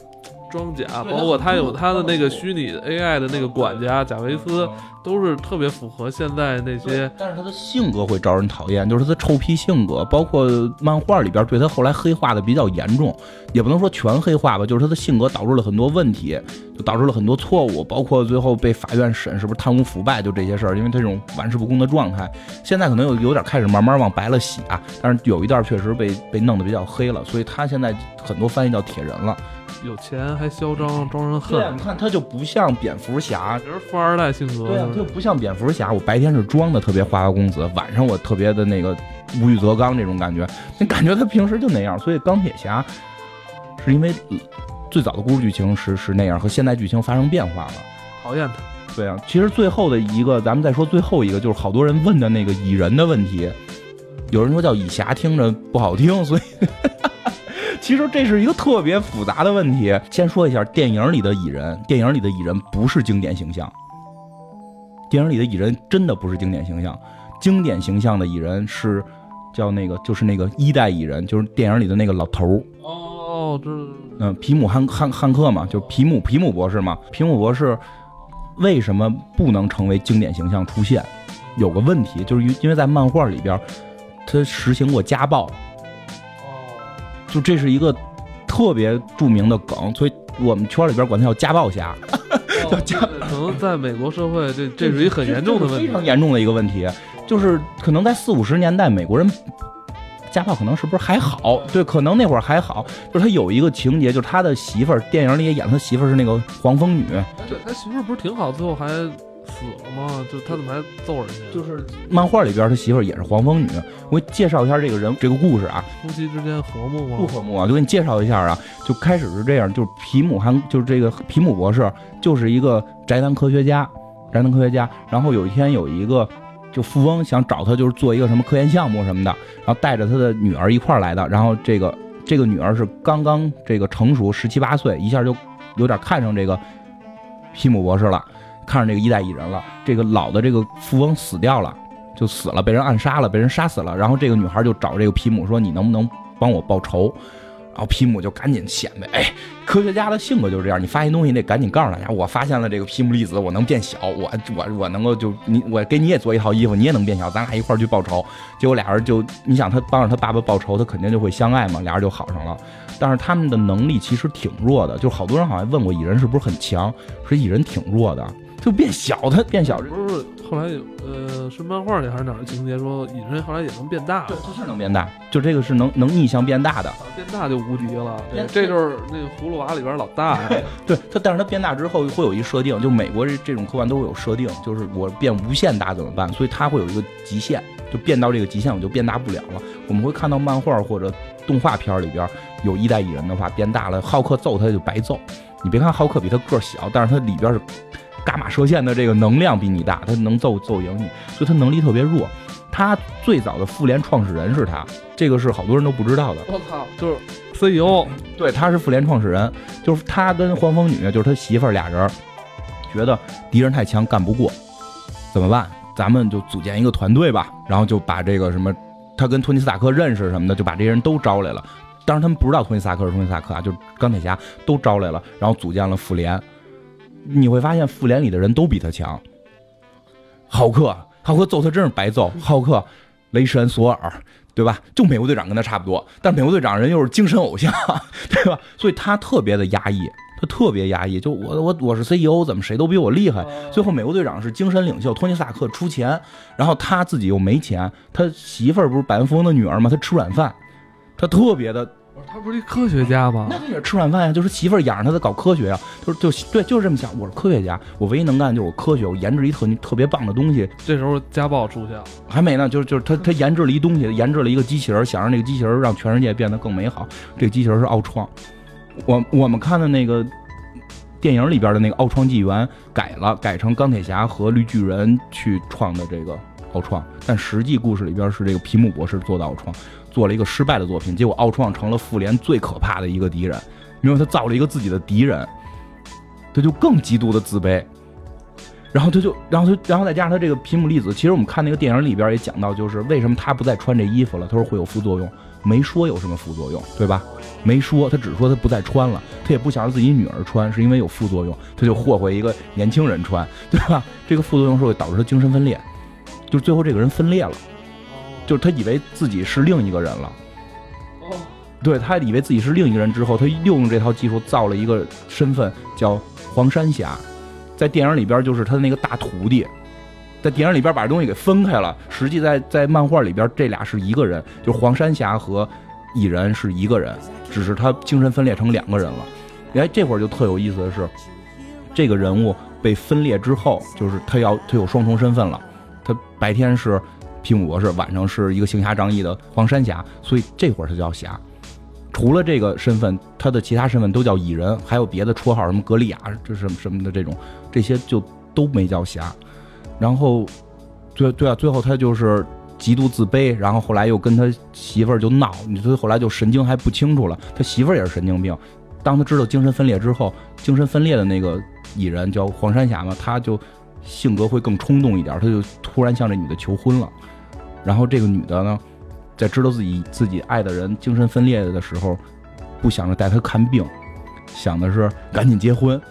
装甲，包括他有他的那个虚拟 AI 的那个管家贾维斯，都是特别符合现在那些。但是他的性格会招人讨厌，就是他的臭屁性格，包括漫画里边对他后来黑化的比较严重，也不能说全黑化吧，就是他的性格导致了很多问题，就导致了很多错误，包括最后被法院审是不是贪污腐败，就这些事儿，因为他这种玩世不恭的状态，现在可能有有点开始慢慢往白了洗啊，但是有一段确实被被弄得比较黑了，所以他现在很多翻译叫铁人了。有钱还嚣张，招人恨。对，你看他就不像蝙蝠侠，就是富二代性格。对啊，他就不像蝙蝠侠。我白天是装的特别花花公子，晚上我特别的那个无欲则刚这种感觉。你感觉他平时就那样，所以钢铁侠是因为最早的故事剧情是是那样，和现代剧情发生变化了。讨厌他。对啊，其实最后的一个，咱们再说最后一个，就是好多人问的那个蚁人的问题。有人说叫蚁侠，听着不好听，所以。其实这是一个特别复杂的问题。先说一下电影里的蚁人，电影里的蚁人不是经典形象。电影里的蚁人真的不是经典形象，经典形象的蚁人是叫那个，就是那个一代蚁人，就是电影里的那个老头儿。哦，这嗯，皮姆汉汉汉克嘛，就皮姆皮姆博士嘛。皮姆博士为什么不能成为经典形象出现？有个问题，就是因因为在漫画里边，他实行过家暴。哦，就这是一个特别著名的梗，所以我们圈里边管他叫家暴侠。叫家可能在美国社会，这这是一很严重的问题，非常严重的一个问题，就是可能在四五十年代，美国人家暴可能是不是还好？对，可能那会儿还好。就是他有一个情节，就是他的媳妇儿，电影里也演他媳妇儿是那个黄蜂女。对他媳妇儿不是挺好，最后还。死了吗？就他怎么还揍人家？就是漫画里边他媳妇儿也是黄蜂女。我给你介绍一下这个人这个故事啊。夫妻之间和睦吗？不和睦啊！就给你介绍一下啊。就开始是这样，就是皮姆还，就是这个皮姆博士，就是一个宅男科学家，宅男科学家。然后有一天有一个就富翁想找他，就是做一个什么科研项目什么的，然后带着他的女儿一块儿来的。然后这个这个女儿是刚刚这个成熟，十七八岁，一下就有点看上这个皮姆博士了。看上这个一代蚁人了，这个老的这个富翁死掉了，就死了，被人暗杀了，被人杀死了。然后这个女孩就找这个皮姆说：“你能不能帮我报仇？”然后皮姆就赶紧显摆：“哎，科学家的性格就是这样，你发现东西你得赶紧告诉大家，我发现了这个皮姆粒子，我能变小，我我我能够就你我给你也做一套衣服，你也能变小，咱俩一块去报仇。结果俩人就你想他帮着他爸爸报仇，他肯定就会相爱嘛，俩人就好上了。但是他们的能力其实挺弱的，就好多人好像问过蚁人是不是很强，说蚁人挺弱的。就变小，它变小不是后来有呃是漫画里还是哪儿的情节说隐身后来也能变大，对，它是能变大，就这个是能能逆向变大的，变大就无敌了，对，这就是那个葫芦娃里边老大，对，它但是它变大之后会有一设定，就美国这这种科幻都会有设定，就是我变无限大怎么办？所以它会有一个极限，就变到这个极限我就变大不了了。我们会看到漫画或者动画片里边有一代蚁人的话变大了，浩克揍他就白揍。你别看浩克比他个小，但是他里边是。伽马射线的这个能量比你大，他能揍揍赢你，所以他能力特别弱。他最早的复联创始人是他，这个是好多人都不知道的。我靠，就是 CEO，对，他是复联创始人，就是他跟黄蜂女，就是他媳妇儿俩人，觉得敌人太强干不过，怎么办？咱们就组建一个团队吧，然后就把这个什么，他跟托尼斯塔克认识什么的，就把这些人都招来了。当然他们不知道托尼斯塔克是托尼斯塔克啊，就是钢铁侠都招来了，然后组建了复联。你会发现复联里的人都比他强。浩克，浩克揍他真是白揍。浩克，雷神索尔，对吧？就美国队长跟他差不多，但美国队长人又是精神偶像，对吧？所以他特别的压抑，他特别压抑。就我我我是 CEO，怎么谁都比我厉害？最后美国队长是精神领袖，托尼萨克出钱，然后他自己又没钱。他媳妇儿不是百万富翁的女儿吗？他吃软饭，他特别的。他不是一科学家吗？那他也是吃软饭呀，就是媳妇儿养着他在搞科学呀，就是就对，就是这么想。我是科学家，我唯一能干的就是我科学，我研制一特特别棒的东西。这时候家暴出现了，还没呢，就是就是他他研制了一东西，研制了一个机器人，想让这个机器人让全世界变得更美好。这个机器人是奥创，我我们看的那个电影里边的那个奥创纪元改了，改成钢铁侠和绿巨人去创的这个奥创，但实际故事里边是这个皮姆博士做的奥创。做了一个失败的作品，结果奥创成了复联最可怕的一个敌人，因为他造了一个自己的敌人，他就更极度的自卑，然后他就，然后他，然后再加上他这个皮姆粒子，其实我们看那个电影里边也讲到，就是为什么他不再穿这衣服了，他说会有副作用，没说有什么副作用，对吧？没说，他只说他不再穿了，他也不想让自己女儿穿，是因为有副作用，他就霍霍一个年轻人穿，对吧？这个副作用是会导致他精神分裂，就最后这个人分裂了。就是他以为自己是另一个人了，哦，对他以为自己是另一个人之后，他又用这套技术造了一个身份叫黄山侠，在电影里边就是他的那个大徒弟，在电影里边把这东西给分开了，实际在在漫画里边这俩是一个人，就是黄山侠和蚁人是一个人，只是他精神分裂成两个人了。哎，这会儿就特有意思的是，这个人物被分裂之后，就是他要他有双重身份了，他白天是。皮姆博士晚上是一个行侠仗义的黄山侠，所以这会儿他叫侠。除了这个身份，他的其他身份都叫蚁人，还有别的绰号，什么格利亚，这什么什么的这种，这些就都没叫侠。然后，对对啊，最后他就是极度自卑，然后后来又跟他媳妇儿就闹，你说后来就神经还不清楚了。他媳妇儿也是神经病。当他知道精神分裂之后，精神分裂的那个蚁人叫黄山侠嘛，他就性格会更冲动一点，他就突然向这女的求婚了。然后这个女的呢，在知道自己自己爱的人精神分裂的时候，不想着带他看病，想的是赶紧结婚。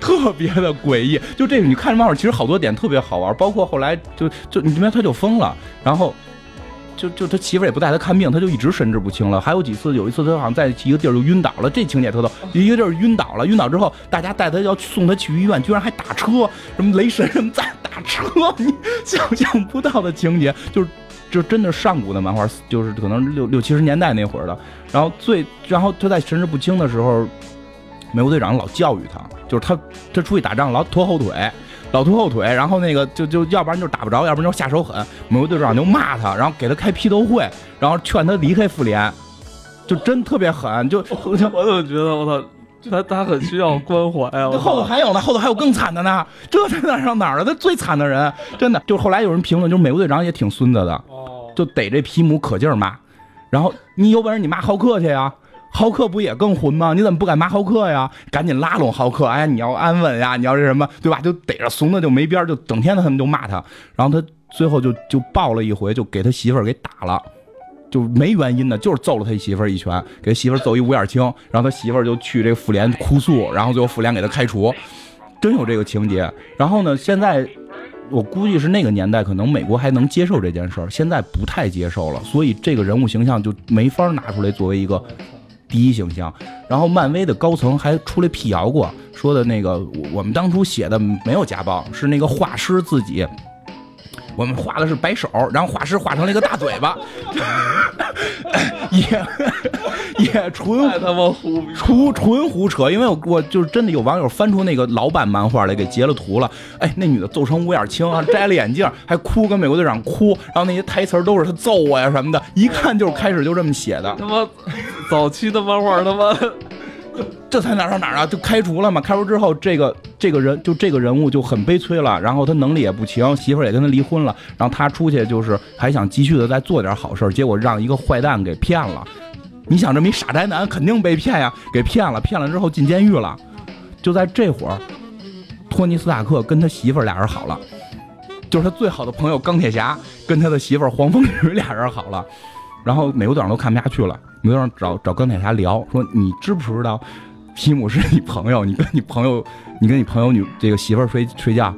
特别的诡异，就这个你看这漫画，其实好多点特别好玩，包括后来就就你这边他就疯了，然后就就他媳妇也不带他看病，他就一直神志不清了。还有几次，有一次他好像在一个地儿就晕倒了，这情节特逗。一个地儿晕倒了，晕倒之后大家带他要送他去医院，居然还打车，什么雷神什么在车，你想象不到的情节，就是就真的上古的漫画，就是可能六六七十年代那会儿的。然后最然后他在神志不清的时候。美国队长老教育他，就是他他出去打仗老拖后腿，老拖后腿，然后那个就就要不然就打不着，要不然就下手狠。美国队长就骂他，然后给他开批斗会，然后劝他离开复联，就真特别狠。就我怎么觉得我操，他他很需要关怀啊。后头还有呢，后头还有更惨的呢，这才哪上哪儿了？他最惨的人，真的就是后来有人评论，就是美国队长也挺孙子的，就逮这皮姆可劲儿骂，然后你有本事你骂浩克去呀。浩克不也更混吗？你怎么不敢骂浩克呀？赶紧拉拢浩克！哎，你要安稳呀，你要这什么，对吧？就逮着怂的就没边，就整天他们就骂他。然后他最后就就爆了一回，就给他媳妇儿给打了，就没原因的，就是揍了他媳妇儿一拳，给他媳妇儿揍一五眼青。然后他媳妇儿就去这个妇联哭诉，然后最后妇联给他开除，真有这个情节。然后呢，现在我估计是那个年代，可能美国还能接受这件事儿，现在不太接受了，所以这个人物形象就没法拿出来作为一个。第一形象，然后漫威的高层还出来辟谣过，说的那个我们当初写的没有家暴，是那个画师自己。我们画的是白手，然后画师画成了一个大嘴巴，也 也纯他妈胡纯纯胡扯，因为我我就是真的有网友翻出那个老版漫画来给截了图了，哎，那女的揍成五眼青啊，摘了眼镜还哭，跟美国队长哭，然后那些台词都是他揍我呀什么的，一看就是开始就这么写的，他妈早期的漫画他妈。这才哪到哪啊？就开除了嘛？开除之后，这个这个人就这个人物就很悲催了。然后他能力也不行，媳妇儿也跟他离婚了。然后他出去就是还想继续的再做点好事结果让一个坏蛋给骗了。你想这么一傻宅男肯定被骗呀，给骗了，骗了之后进监狱了。就在这会儿，托尼斯塔克跟他媳妇儿俩人好了，就是他最好的朋友钢铁侠跟他的媳妇儿黄蜂女俩人好了。然后美国队长都看不下去了，美国队长找找钢铁侠聊，说你知不知道，皮姆是你朋友，你跟你朋友，你跟你朋友女这个媳妇儿睡睡觉，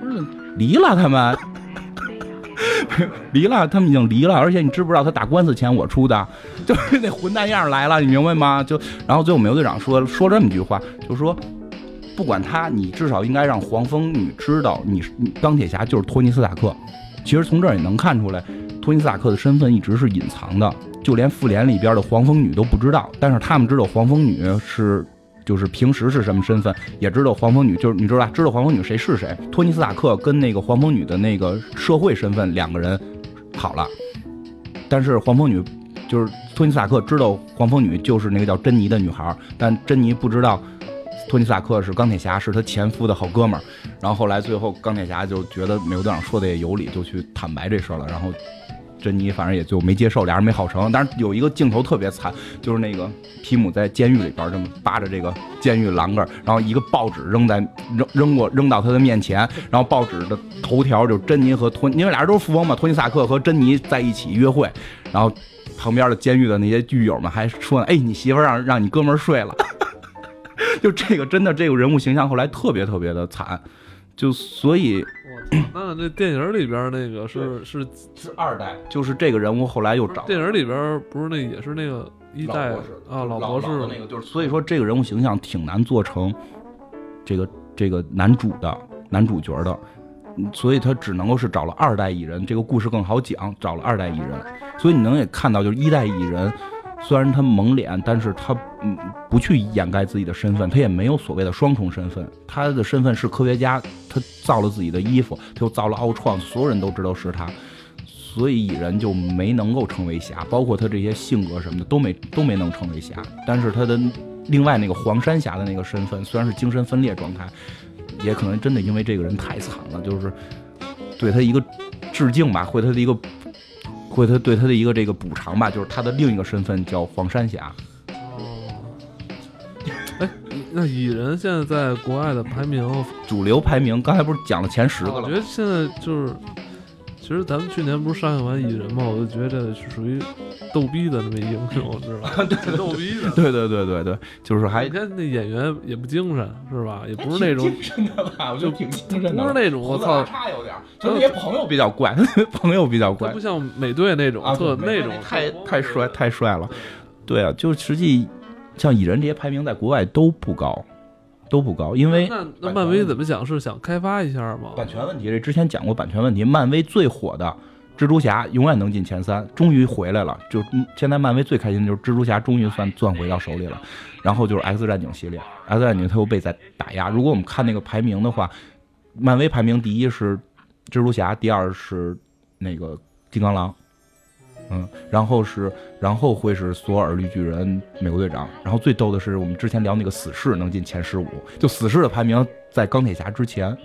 不是离了他们，离了，他们已经离了，而且你知不知道他打官司钱我出的，就是那混蛋样来了，你明白吗？就然后最后美国队长说说这么一句话，就说不管他，你至少应该让黄蜂女知道，你钢铁侠就是托尼斯塔克。其实从这儿也能看出来。托尼斯塔克的身份一直是隐藏的，就连复联里边的黄蜂女都不知道。但是他们知道黄蜂女是，就是平时是什么身份，也知道黄蜂女就是你知道吧？知道黄蜂女谁是谁。托尼斯塔克跟那个黄蜂女的那个社会身份两个人好了，但是黄蜂女就是托尼斯塔克知道黄蜂女就是那个叫珍妮的女孩，但珍妮不知道托尼斯塔克是钢铁侠，是他前夫的好哥们儿。然后后来最后钢铁侠就觉得美国队长说的也有理，就去坦白这事儿了。然后。珍妮反正也就没接受，俩人没好成。但是有一个镜头特别惨，就是那个皮姆在监狱里边这么扒着这个监狱栏杆，然后一个报纸扔在扔扔过扔到他的面前，然后报纸的头条就珍妮和托，因为俩人都是富翁嘛，托尼萨克和珍妮在一起约会，然后旁边的监狱的那些狱友们还说：“哎，你媳妇让让你哥们睡了。” 就这个真的这个人物形象后来特别特别的惨，就所以。那那电影里边那个是是是二代，就是这个人物后来又找电影里边不是那也是那个一代啊老博士那个就是所以说这个人物形象挺难做成这个这个男主的男主角的，所以他只能够是找了二代蚁人，这个故事更好讲，找了二代蚁人，所以你能也看到就是一代蚁人。虽然他蒙脸，但是他嗯不去掩盖自己的身份，他也没有所谓的双重身份。他的身份是科学家，他造了自己的衣服，他又造了奥创，所有人都知道是他，所以蚁人就没能够成为侠，包括他这些性格什么的都没都没能成为侠。但是他的另外那个黄山侠的那个身份，虽然是精神分裂状态，也可能真的因为这个人太惨了，就是对他一个致敬吧，会他的一个，会他对他的一个这个补偿吧，就是他的另一个身份叫黄山侠。哦，哎，那蚁人现在在国外的排名，主流排名，刚才不是讲了前十个了？我觉得现在就是。其实咱们去年不是上映完《蚁人》嘛，我就觉得这是属于逗逼的那么英雄，知道吧？对，逗逼的。对对对对对，就是还你看那演员也不精神，是吧？也不是那种精神的吧？我就挺精神的。不是那种我操，差有点。就那些朋友比较怪，朋友比较怪，不像美队那种特那种太太帅太帅了。对啊，就实际像《蚁人》这些排名在国外都不高。都不高，因为那那漫威怎么想？是想开发一下吗？版权问题，这之前讲过版权问题。漫威最火的蜘蛛侠永远能进前三，终于回来了。就现在漫威最开心的就是蜘蛛侠终于算攥回到手里了。然后就是 X 战警系列，X 战警它又被在打压。如果我们看那个排名的话，漫威排名第一是蜘蛛侠，第二是那个金刚狼。嗯，然后是，然后会是索尔、绿巨人、美国队长，然后最逗的是，我们之前聊那个死侍能进前十五，就死侍的排名在钢铁侠之前。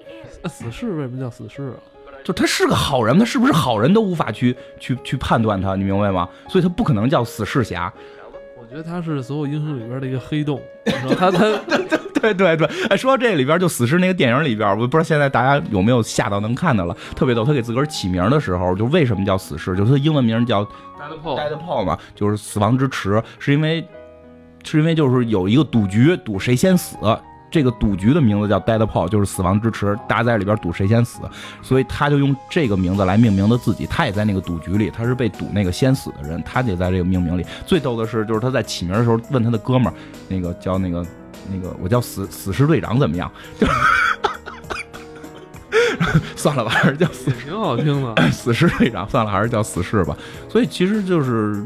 死侍为什么叫死侍啊？就他是个好人，他是不是好人都无法去去去判断他，你明白吗？所以他不可能叫死侍侠。我觉得他是所有英雄里边的一个黑洞，他他。对对对，哎，说到这里边，就死侍那个电影里边，我不知道现在大家有没有吓到能看的了，特别逗。他给自个儿起名的时候，就为什么叫死侍？就是他英文名叫 Deadpool 嘛，就是死亡之池，是因为是因为就是有一个赌局，赌谁先死。这个赌局的名字叫 Deadpool，就是死亡之池，大家在里边赌谁先死，所以他就用这个名字来命名的自己。他也在那个赌局里，他是被赌那个先死的人，他也在这个命名里。最逗的是，就是他在起名的时候问他的哥们儿，那个叫那个。那个我叫死死侍队长怎么样？就 算了吧，还是叫死挺好听的。死侍队长算了，还是叫死侍吧。所以其实就是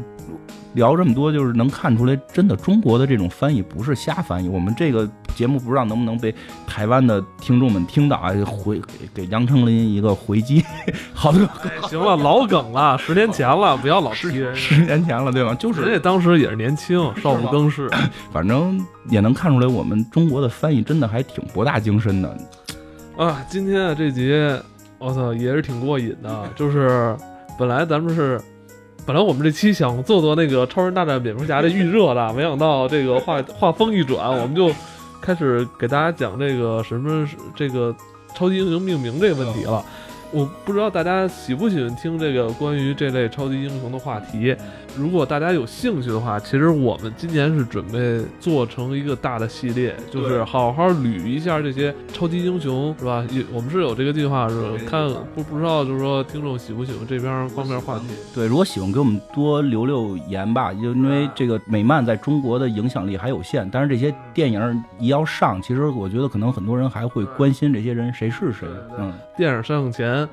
聊这么多，就是能看出来，真的中国的这种翻译不是瞎翻译。我们这个。节目不知道能不能被台湾的听众们听到啊？回给给杨丞琳一个回击，好的，行了，老梗了，十年前了，不要老提人。十年前了，对吧？就是人家当时也是年轻，少不更事，反正也能看出来，我们中国的翻译真的还挺博大精深的。啊，今天啊这集，我操，也是挺过瘾的。就是本来咱们是。本来我们这期想做做那个超人大战蝙蝠侠的预热的，没想到这个画画风一转，我们就。开始给大家讲这个什么这个超级英雄命名这个问题了。我不知道大家喜不喜欢听这个关于这类超级英雄的话题。如果大家有兴趣的话，其实我们今年是准备做成一个大的系列，就是好好捋一下这些超级英雄，是吧？有我们是有这个计划，是看不不知道，就是说听众喜不喜欢这边方面话题？对，如果喜欢，给我们多留留言吧。因为这个美漫在中国的影响力还有限，但是这些电影一要上，其实我觉得可能很多人还会关心这些人谁是谁。嗯，电影上映前。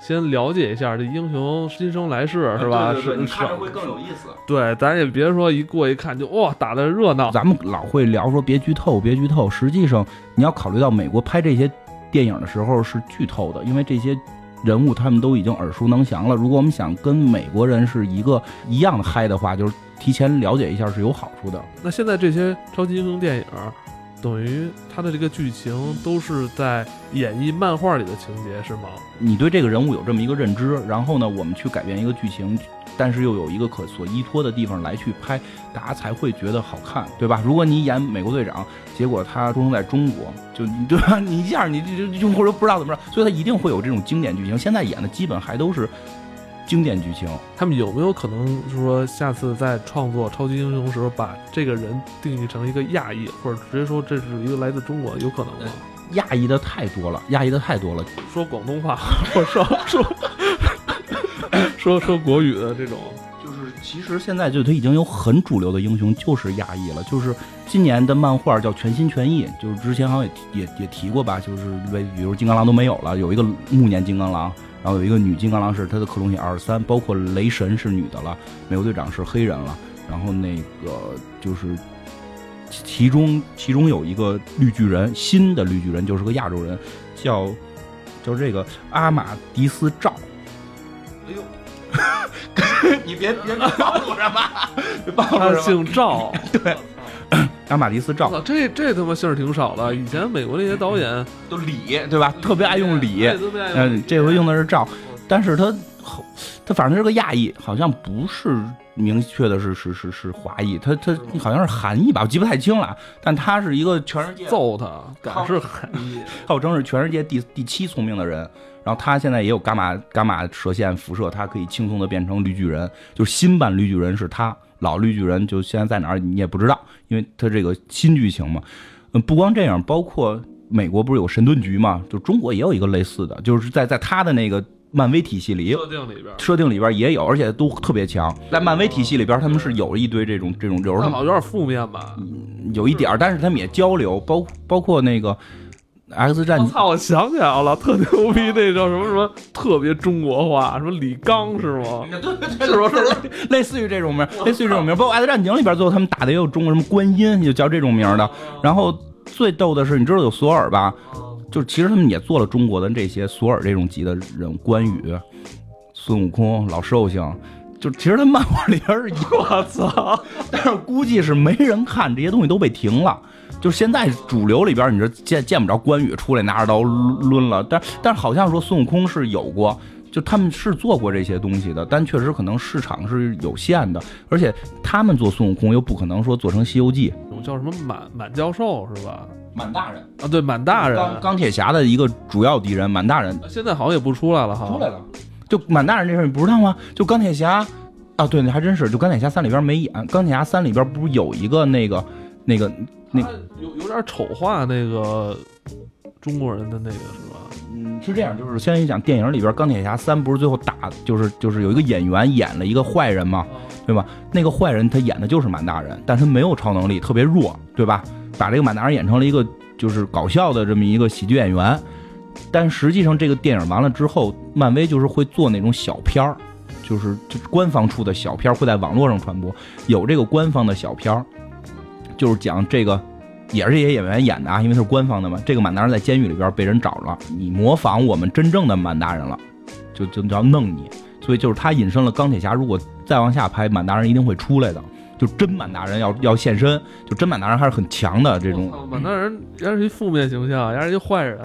先了解一下这英雄今生来世是吧？是你看着会更有意思。对，咱也别说一过一看就哇打的热闹。咱们老会聊说别剧透，别剧透。实际上你要考虑到美国拍这些电影的时候是剧透的，因为这些人物他们都已经耳熟能详了。如果我们想跟美国人是一个一样的嗨的话，就是提前了解一下是有好处的。那现在这些超级英雄电影。等于他的这个剧情都是在演绎漫画里的情节，是吗？你对这个人物有这么一个认知，然后呢，我们去改变一个剧情，但是又有一个可所依托的地方来去拍，大家才会觉得好看，对吧？如果你演美国队长，结果他出生在中国，就对吧？你一下你就就或者不知道怎么着，所以他一定会有这种经典剧情。现在演的基本还都是。经典剧情，他们有没有可能就是说，下次在创作超级英雄的时候，把这个人定义成一个亚裔，或者直接说这是一个来自中国，有可能吗？亚裔的太多了，亚裔的太多了，说广东话或者说说说 说国语的这种，就是其实现在就他已经有很主流的英雄就是亚裔了，就是今年的漫画叫全心全意，就是之前好像也也也提过吧，就是为比如金刚狼都没有了，有一个暮年金刚狼。然后有一个女金刚狼是她的克隆体二十三，包括雷神是女的了，美国队长是黑人了，然后那个就是其中其中有一个绿巨人，新的绿巨人就是个亚洲人，叫叫这个阿马迪斯赵。哎呦，你别别暴露什么，暴露什么？他姓赵，对。阿玛迪斯赵，这这他妈姓儿挺少的。以前美国那些导演都李，对吧？特别爱用李，嗯，这回用的是赵，但是他他反正是个亚裔，好像不是明确的是是是是华裔，他他好像是韩裔吧，我记不太清了。但他是一个全世界揍他，敢是 韩裔，号称是全世界第第七聪明的人。然后他现在也有伽马伽马射线辐射，他可以轻松的变成绿巨人，就是新版绿巨人是他。老绿巨人就现在在哪儿你也不知道，因为他这个新剧情嘛。嗯，不光这样，包括美国不是有神盾局嘛？就中国也有一个类似的，就是在在他的那个漫威体系里，设定里边，设定里边也有，而且都特别强。在漫威体系里边，他们是有一堆这种这种，有时候有点负面吧，有一点但是他们也交流，包包括那个。X 战警，操！我想起来了，特牛逼，那叫什么什么特别中国话，什么李刚是吗？是不是类似于这种名？类似于这种名，包括 X 战警里边最后他们打的也有中国什么观音，就叫这种名的。然后最逗的是，你知道有索尔吧？就其实他们也做了中国的这些索尔这种级的人，关羽、孙悟空、老寿星，就其实他漫画里边是 我操，但是估计是没人看，这些东西都被停了。就现在主流里边，你这见见不着关羽出来拿着刀抡了，但但是好像说孙悟空是有过，就他们是做过这些东西的，但确实可能市场是有限的，而且他们做孙悟空又不可能说做成《西游记》，叫什么满满教授是吧？满大人。啊，对，满大人，钢钢铁侠的一个主要敌人，满大人。现在好像也不出来了哈，出来了，就满大人这事你不知道吗？就钢铁侠。啊，对，那还真是，就钢铁侠三里边没演，钢铁侠三里边不是有一个那个那个。那有有点丑化那个中国人的那个是吧？嗯，是这样，就是先讲电影里边钢铁侠三不是最后打，就是就是有一个演员演了一个坏人嘛，对吧？那个坏人他演的就是满大人，但他没有超能力，特别弱，对吧？把这个满大人演成了一个就是搞笑的这么一个喜剧演员，但实际上这个电影完了之后，漫威就是会做那种小片儿，就是就是官方出的小片会在网络上传播，有这个官方的小片儿。就是讲这个，也是这些演员演的啊，因为他是官方的嘛。这个满大人在监狱里边被人找了，你模仿我们真正的满大人了，就就要弄你。所以就是他引申了钢铁侠，如果再往下拍，满大人一定会出来的，就真满大人要要现身，就真满大人还是很强的这种。满大人也是一负面形象，也是一坏人。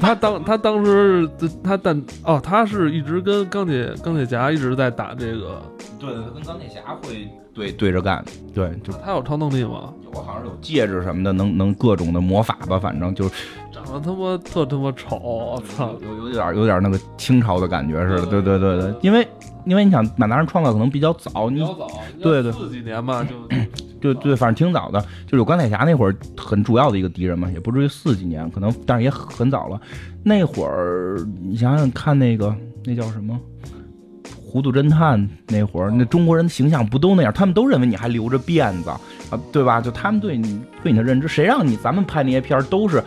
他当他当时他但哦，他是一直跟钢铁钢铁侠一直在打这个，对，跟钢铁侠会。对对着干，对，就他有超能力吗？有，好像有戒指什么的，能能各种的魔法吧，反正就长得他妈特他妈丑，我操，有有点有点那个清朝的感觉似的，对对对对，因为因为你想满大人创造可能比较早，比较早，对对，四几年吧，就 对对，反正挺早的，就有钢铁侠那会儿很主要的一个敌人嘛，也不至于四几年，可能但是也很早了，那会儿你想想看那个那叫什么？糊涂侦探那会儿，那中国人的形象不都那样？他们都认为你还留着辫子啊，对吧？就他们对你对你的认知，谁让你咱们拍那些片儿都是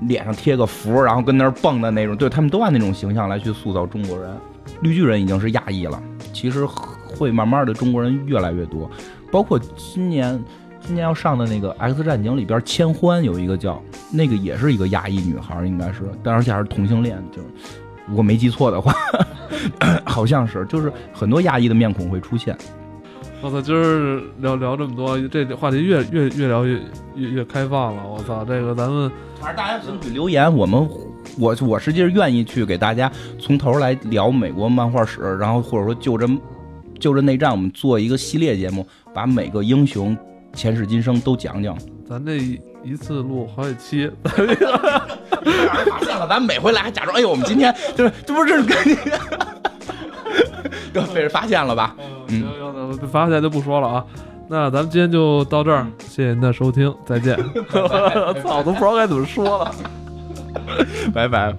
脸上贴个符，然后跟那儿蹦的那种，对他们都按那种形象来去塑造中国人。绿巨人已经是亚裔了，其实会慢慢的中国人越来越多，包括今年今年要上的那个 X 战警里边，千欢有一个叫那个也是一个亚裔女孩，应该是，但而且还是同性恋，就如果没记错的话。好像是，就是很多亚裔的面孔会出现。我操，今儿聊聊这么多，这话题越越越聊越越越开放了。我操，这个咱们反正大家争取留言，我们我我实际是愿意去给大家从头来聊美国漫画史，然后或者说就着就着内战，我们做一个系列节目，把每个英雄前世今生都讲讲。咱这一次录好几期，让人发现了，咱每回来还假装，哎呦，我们今天就是这不是跟你。又被人发现了吧？嗯，行行，被发现就不说了啊。那咱们今天就到这儿，谢谢您的收听，再见。操，都不知道该怎么说了，拜拜。